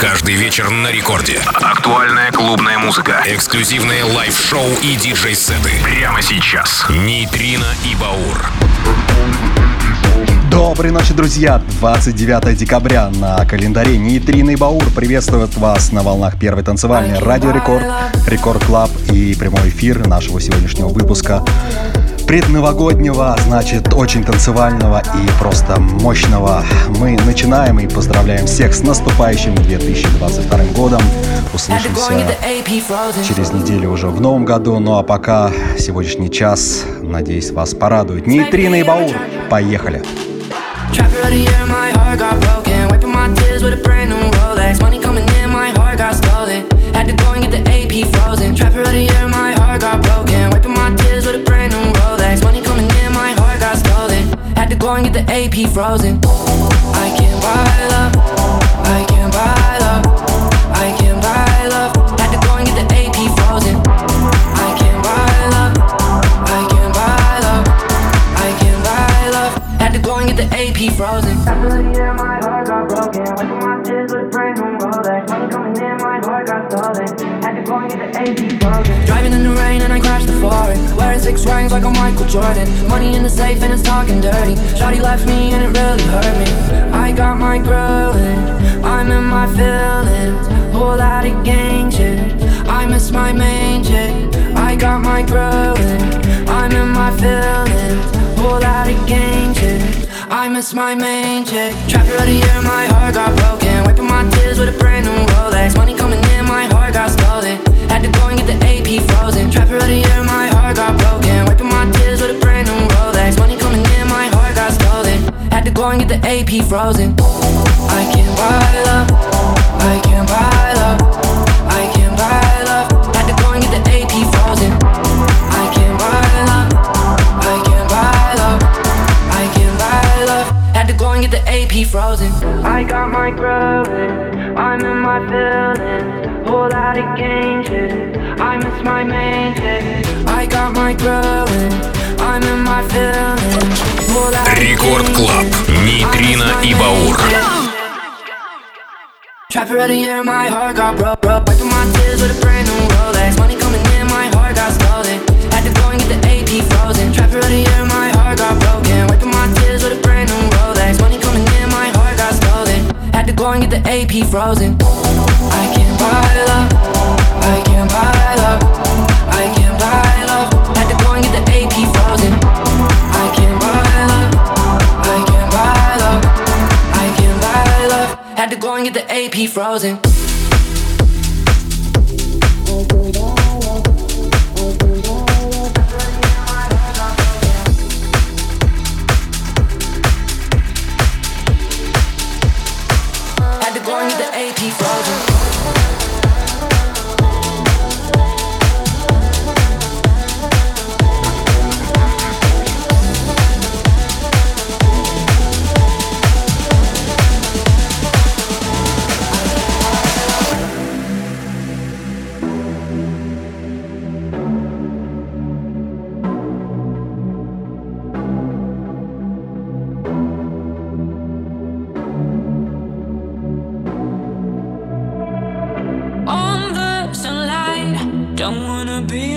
Каждый вечер на рекорде. Актуальная клубная музыка. Эксклюзивные лайв-шоу и диджей-сеты. Прямо сейчас. Нейтрино и Баур. Доброй ночи, друзья! 29 декабря на календаре Нейтрино и Баур приветствуют вас на волнах первой танцевальной Радио Рекорд, Рекорд Клаб и прямой эфир нашего сегодняшнего выпуска предновогоднего, значит, очень танцевального и просто мощного. Мы начинаем и поздравляем всех с наступающим 2022 годом. Услышимся через неделю уже в новом году. Ну а пока сегодняшний час, надеюсь, вас порадует. Нейтрино и Баур. Поехали! Had to go and get the AP frozen. I can't buy six rings like I'm Michael Jordan. Money in the safe and it's talking dirty. Shawty left me and it really hurt me. I got my growing. I'm in my feelings. Whole lot of gang shit. I miss my main chick. I got my growing. I'm in my feelings. Whole lot of gang shit. I miss my main chick. Trapper of the year, my heart got broken. Wiping my tears with a brand new Rolex. Money coming in, my heart got stolen. Had to go and get the AP frozen. Trapper of the year, my heart got broken. Wiping my tears with a brand new Rolex. Money coming in, my heart got stolen. Had to go and get the AP frozen. I can't buy my main chick. I got my growing. I'm in my feelings. Рекорд Клаб. Нейтрино и Баур. Trapper of the year, my heart got broke, broke. Wiping my tears with a brand new Rolex. Money coming in, my heart got stolen. Had to go and get the AP frozen. Trapper of the year, my heart got broken. Wiping my tears with a brand new Rolex. Money coming in, my heart got stolen. Had to go and get the AP frozen. The frozen. don't wanna be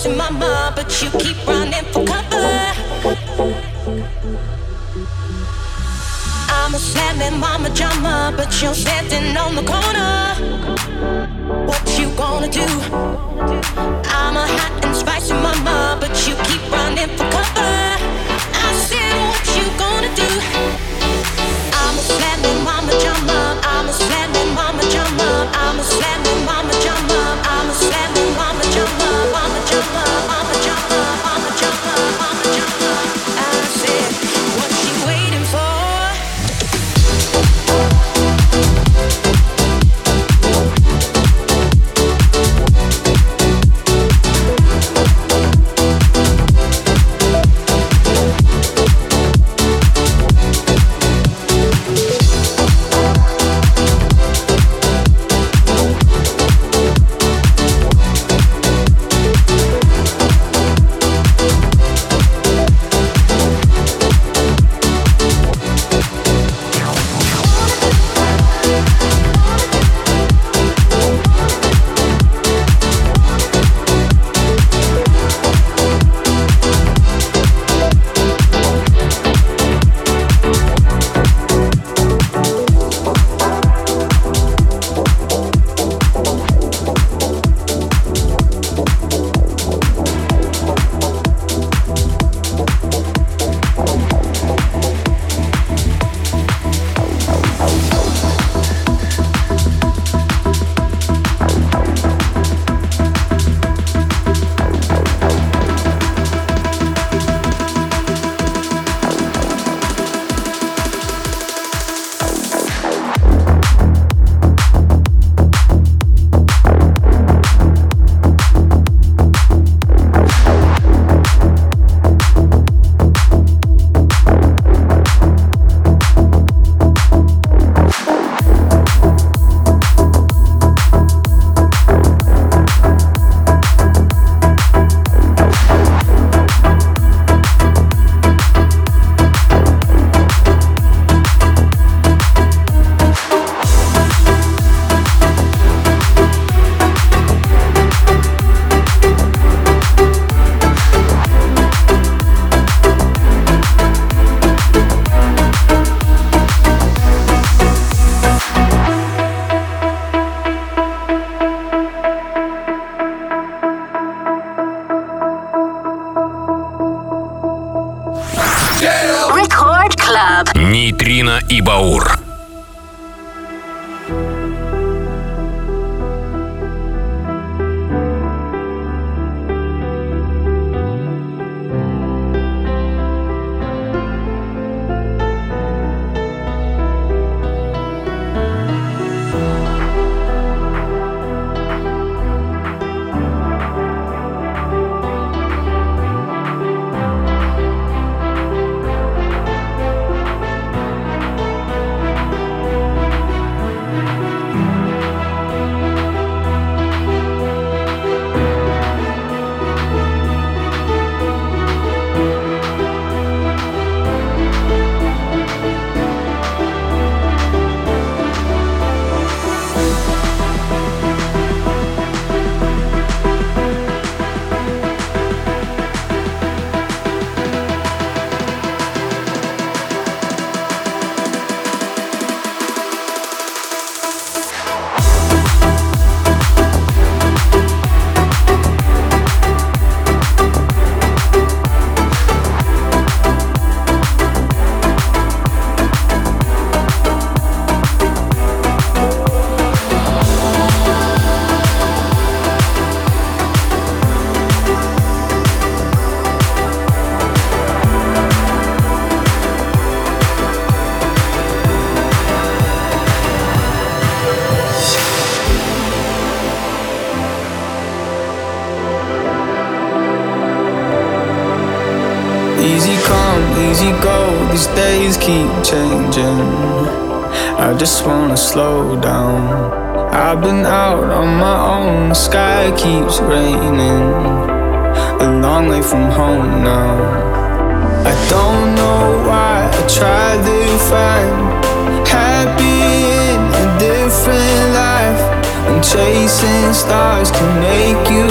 crossing my mind, but you keep running for cover. I'm a slamming mama jama, but you're standing on the corner. What you gonna do? I'm a hot and spicy mama, but you keep running for cover. slow down. I've been out on my own, sky keeps raining. A long way from home now. I don't know why I tried to find happy in a different life. And chasing stars can make you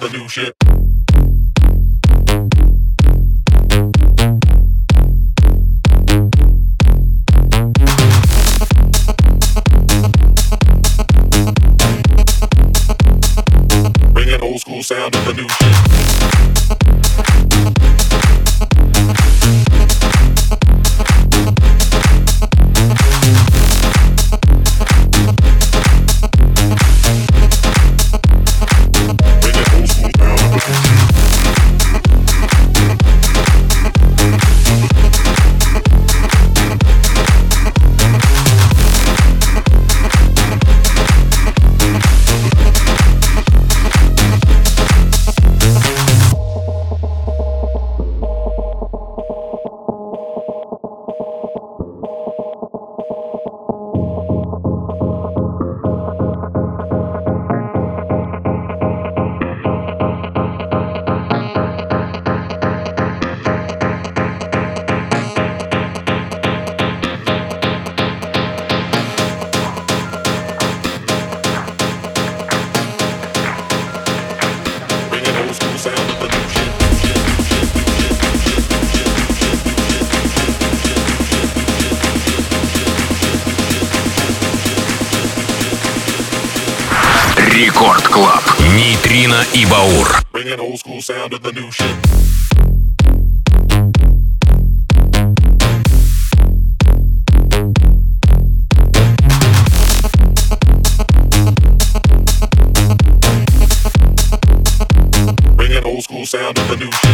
with the new shit. Bringing old school sound of the new Баур. Bring an old school sound to the new shit. sound of the new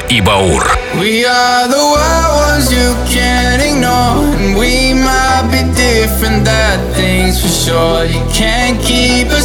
Нейтрино и Баур. We are the wild ones you can't ignore. And we might be different, that thing's for sure. You can't keep us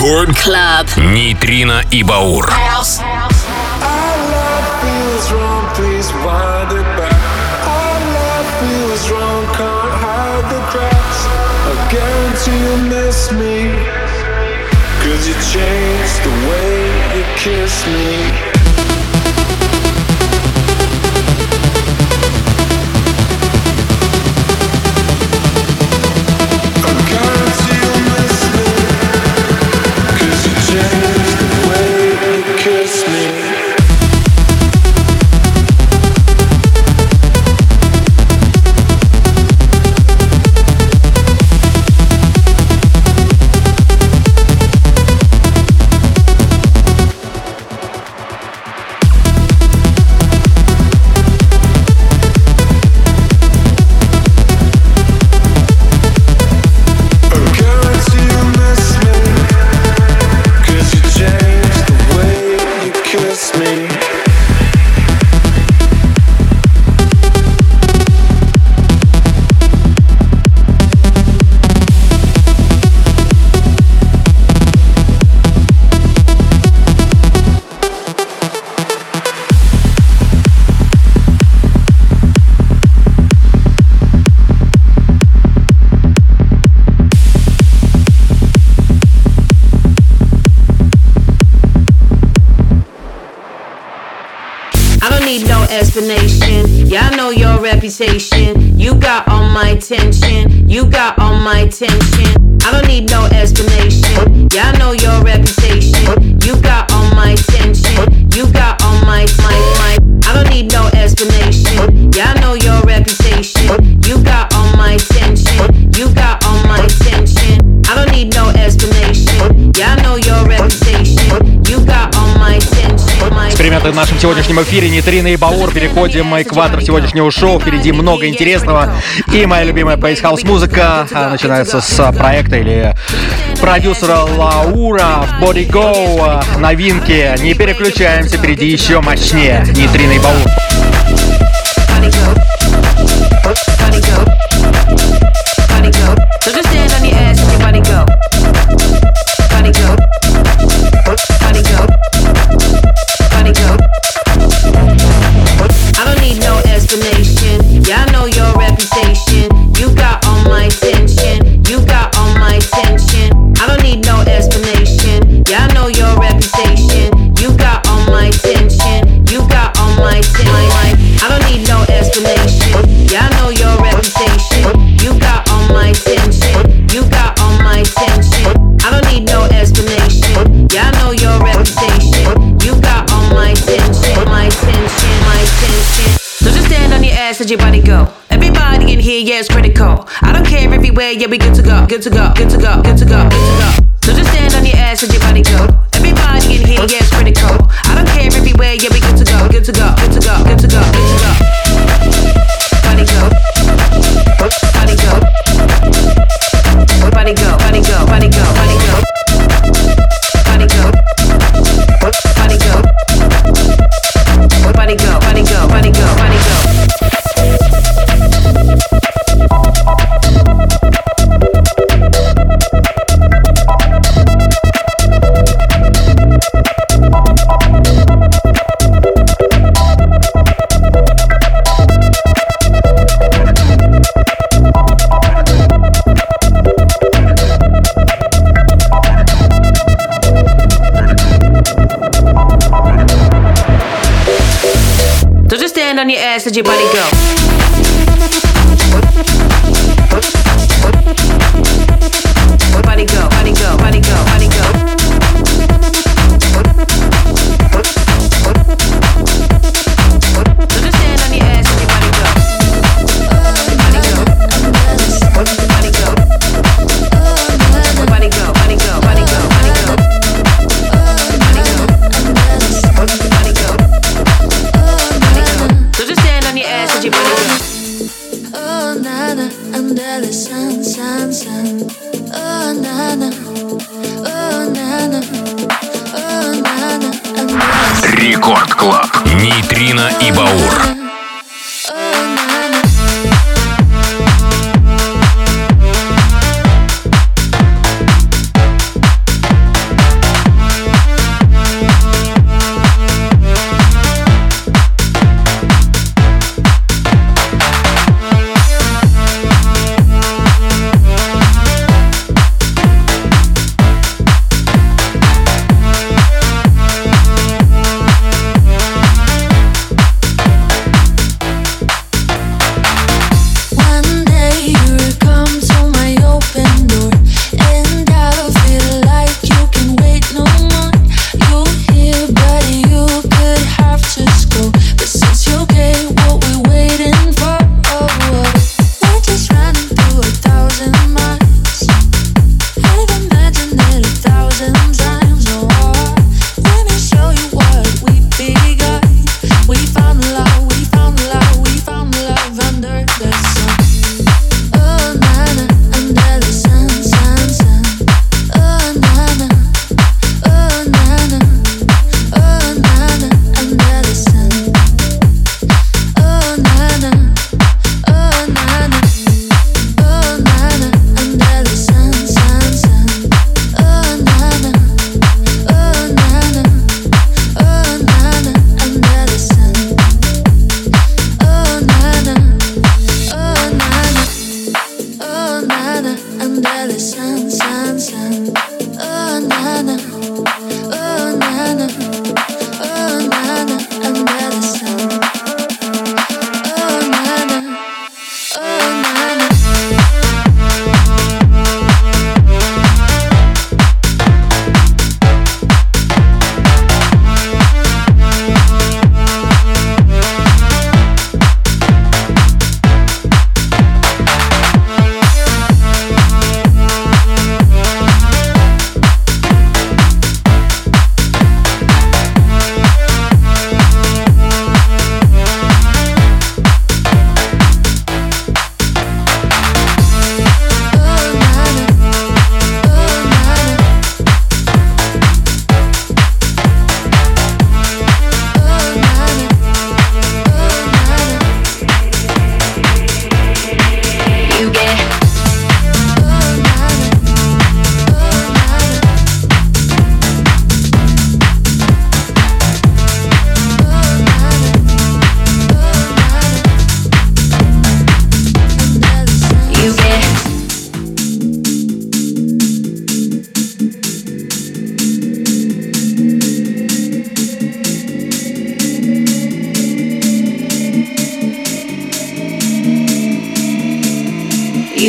Рекорд Клаб Нейтрино и Баур. Kiss me my, my. в нашем сегодняшнем эфире Нитрина и Баур. Переходим мы к ватру сегодняшнего шоу. Впереди много интересного. И моя любимая Base House музыка а, начинается с а, проекта или продюсера Лаура в Body Go. Новинки. Не переключаемся, впереди еще мощнее. Нитрина и Баур. yeah, we good to go, good to go, good to go, good to go, good to go. So just stand on your ass and your body go. message body.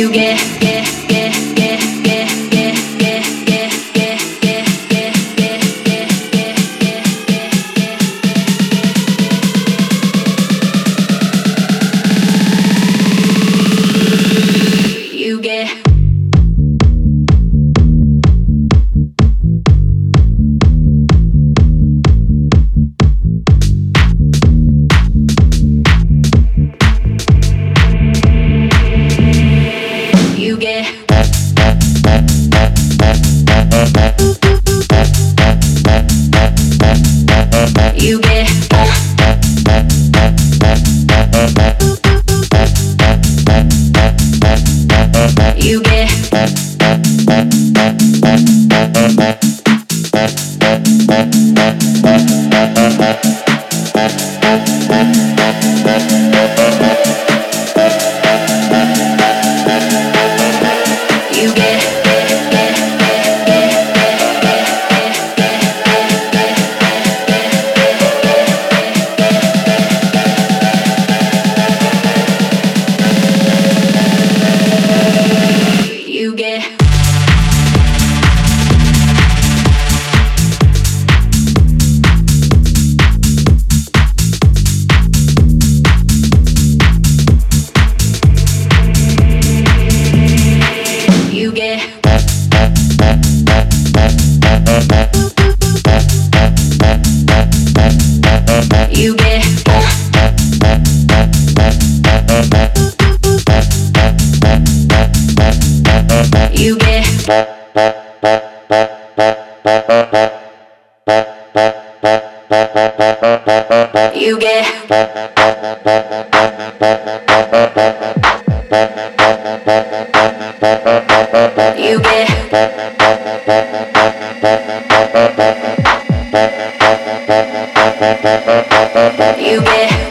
You get, get, You get You get You get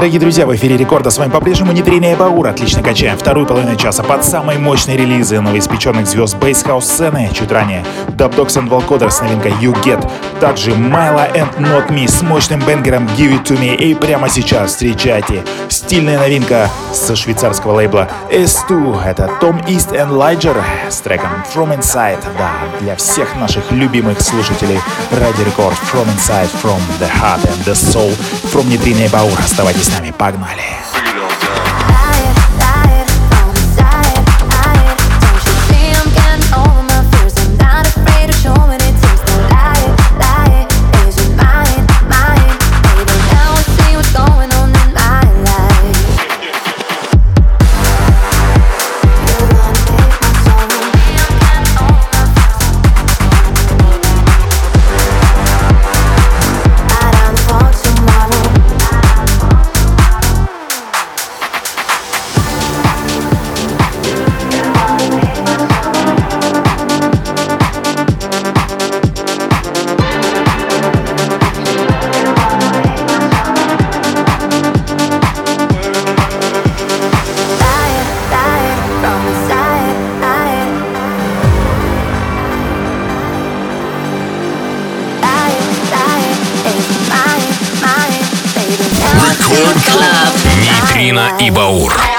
Дорогие друзья, в эфире Рекорда с вами по-прежнему Нитрина и Баур. Отлично качаем вторую половину часа под самые мощные релизы новоиспеченных звезд бейсхаус сцены. Чуть ранее Dub Dogs and Volcoder с новинкой You Get. Также Myla and Not Me с мощным бенгером Give It To Me. И прямо сейчас встречайте стильная новинка со швейцарского лейбла S2. Это Tom East and Liger с треком From Inside. Да, для всех наших любимых слушателей Ради Рекорд From Inside, From the Heart and the Soul. From Нитрина и Баур. Оставайтесь с нами, погнали! И Баур.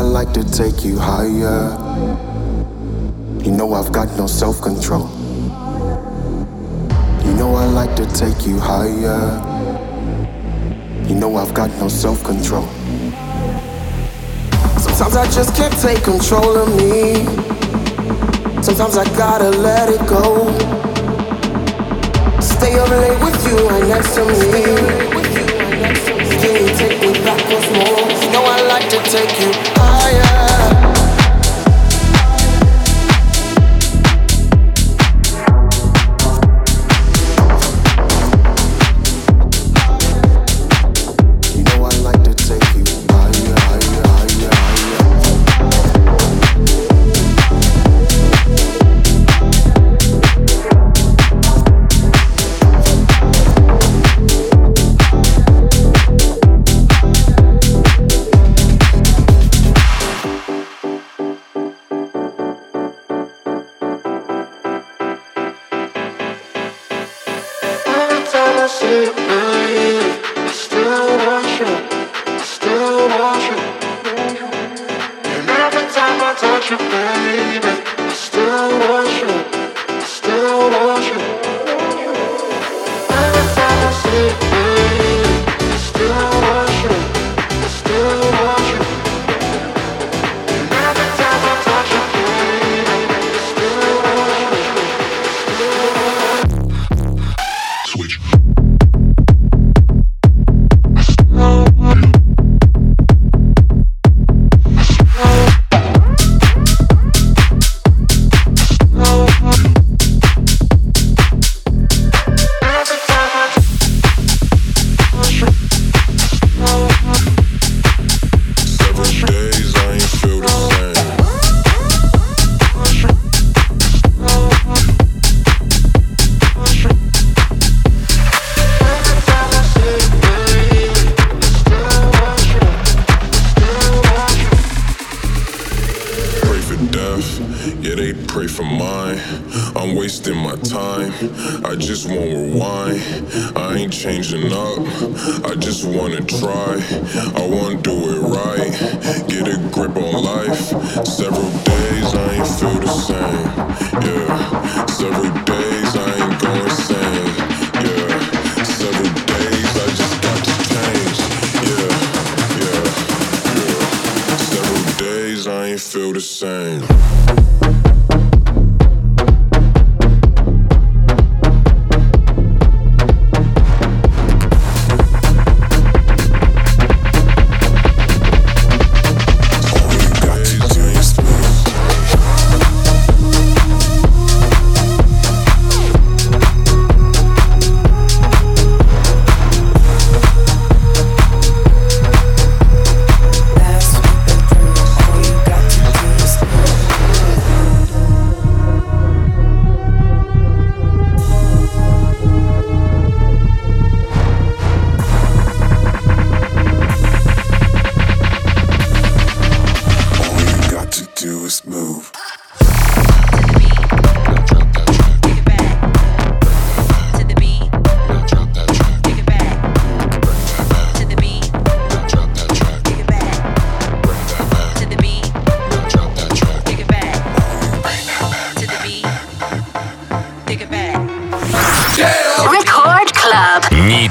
I like to take you higher. You know I've got no self control. You know I like to take you higher. You know I've got no self control. Sometimes I just can't take control of me. Sometimes I gotta let it go. Stay up late with you and next to me. Can you take me back once more? Like to take you higher.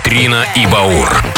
But it's hard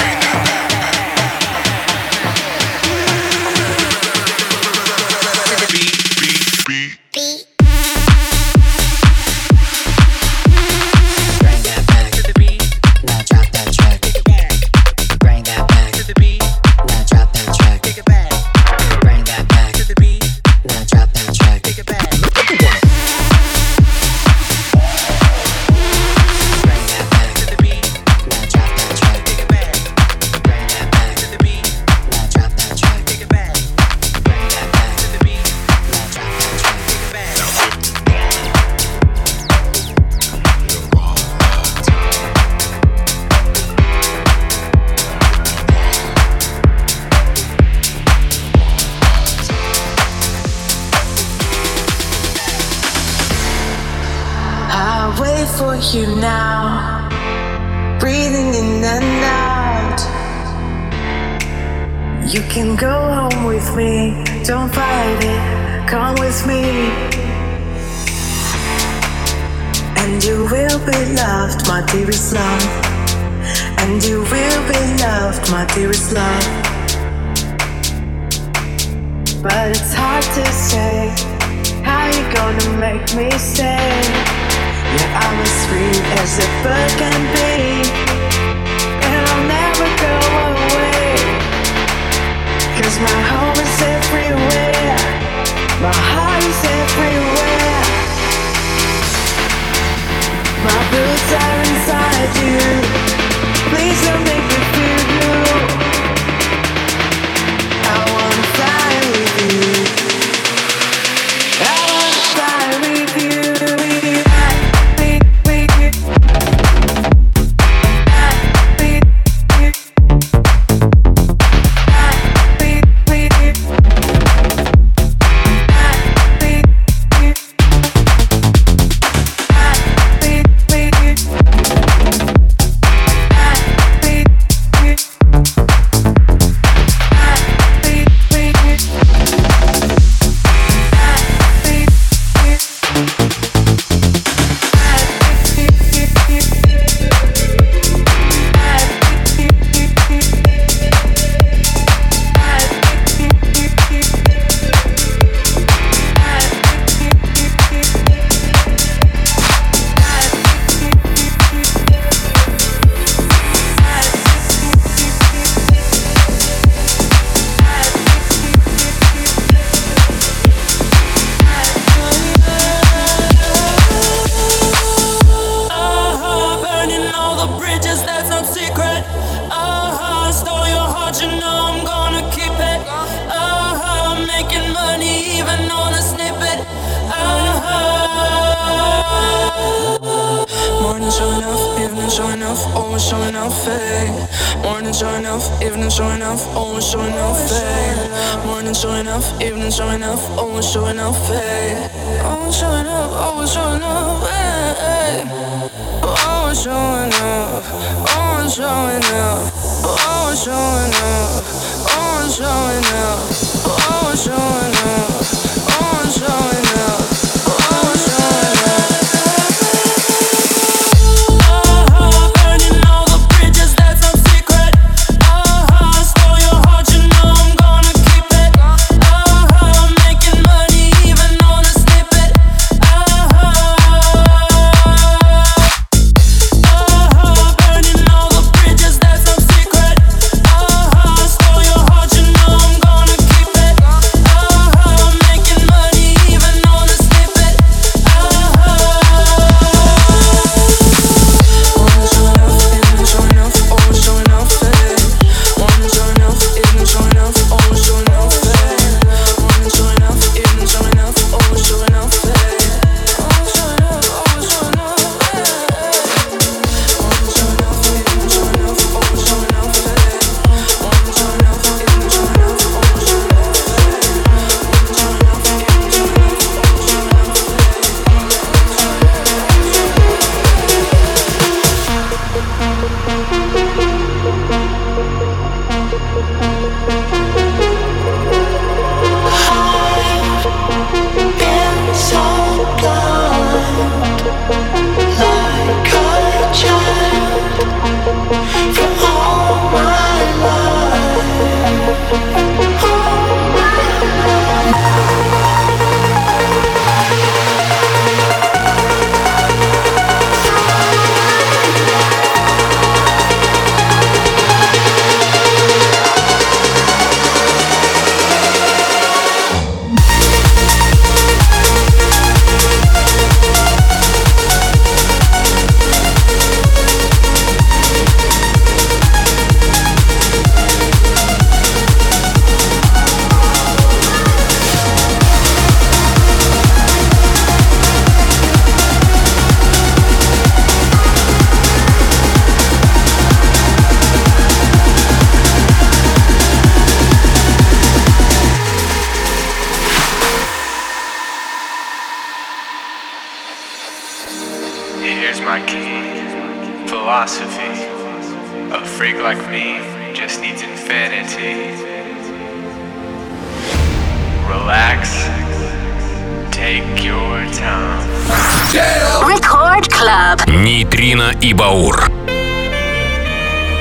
и Баур.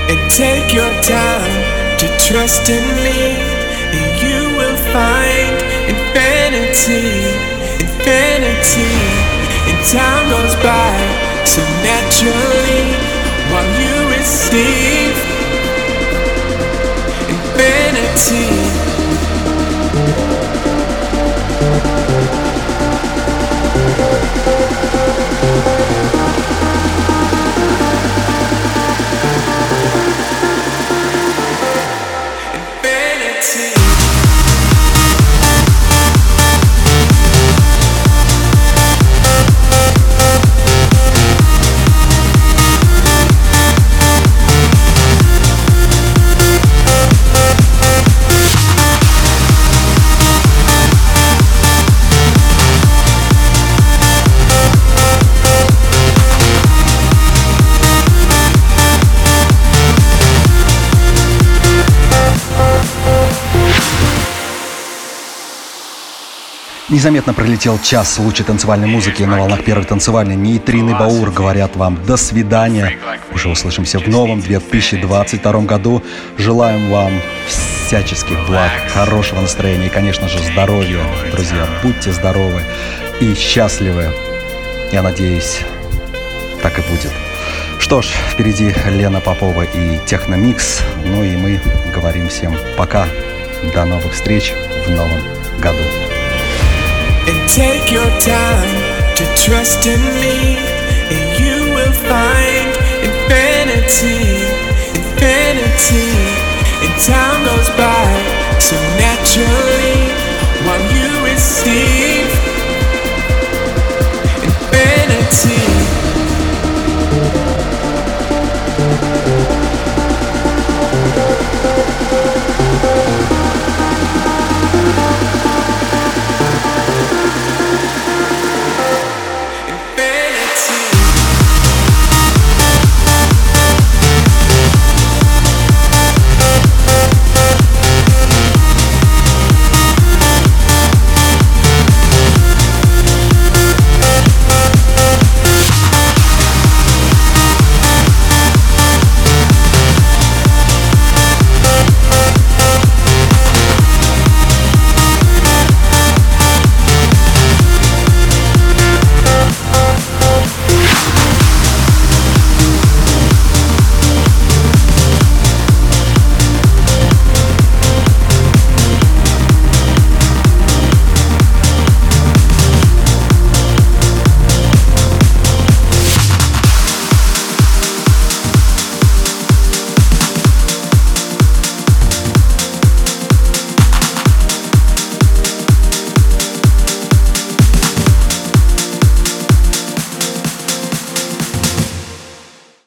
And take your time to trust in me, and you will find infinity, infinity. and time goes by so naturally while you receive Незаметно пролетел час лучшей танцевальной музыки на волнах первой танцевальной. Нейтрин и Баур говорят вам до свидания. Уже услышимся в новом 2022 году. Желаем вам всяческих благ, хорошего настроения и, конечно же, здоровья. Друзья, будьте здоровы и счастливы. Я надеюсь, так и будет. Что ж, впереди Лена Попова и Техномикс. Ну и мы говорим всем пока. До новых встреч в новом году. And take your time to trust in me, and you will find infinity, infinity. And time goes by so naturally while you receive infinity.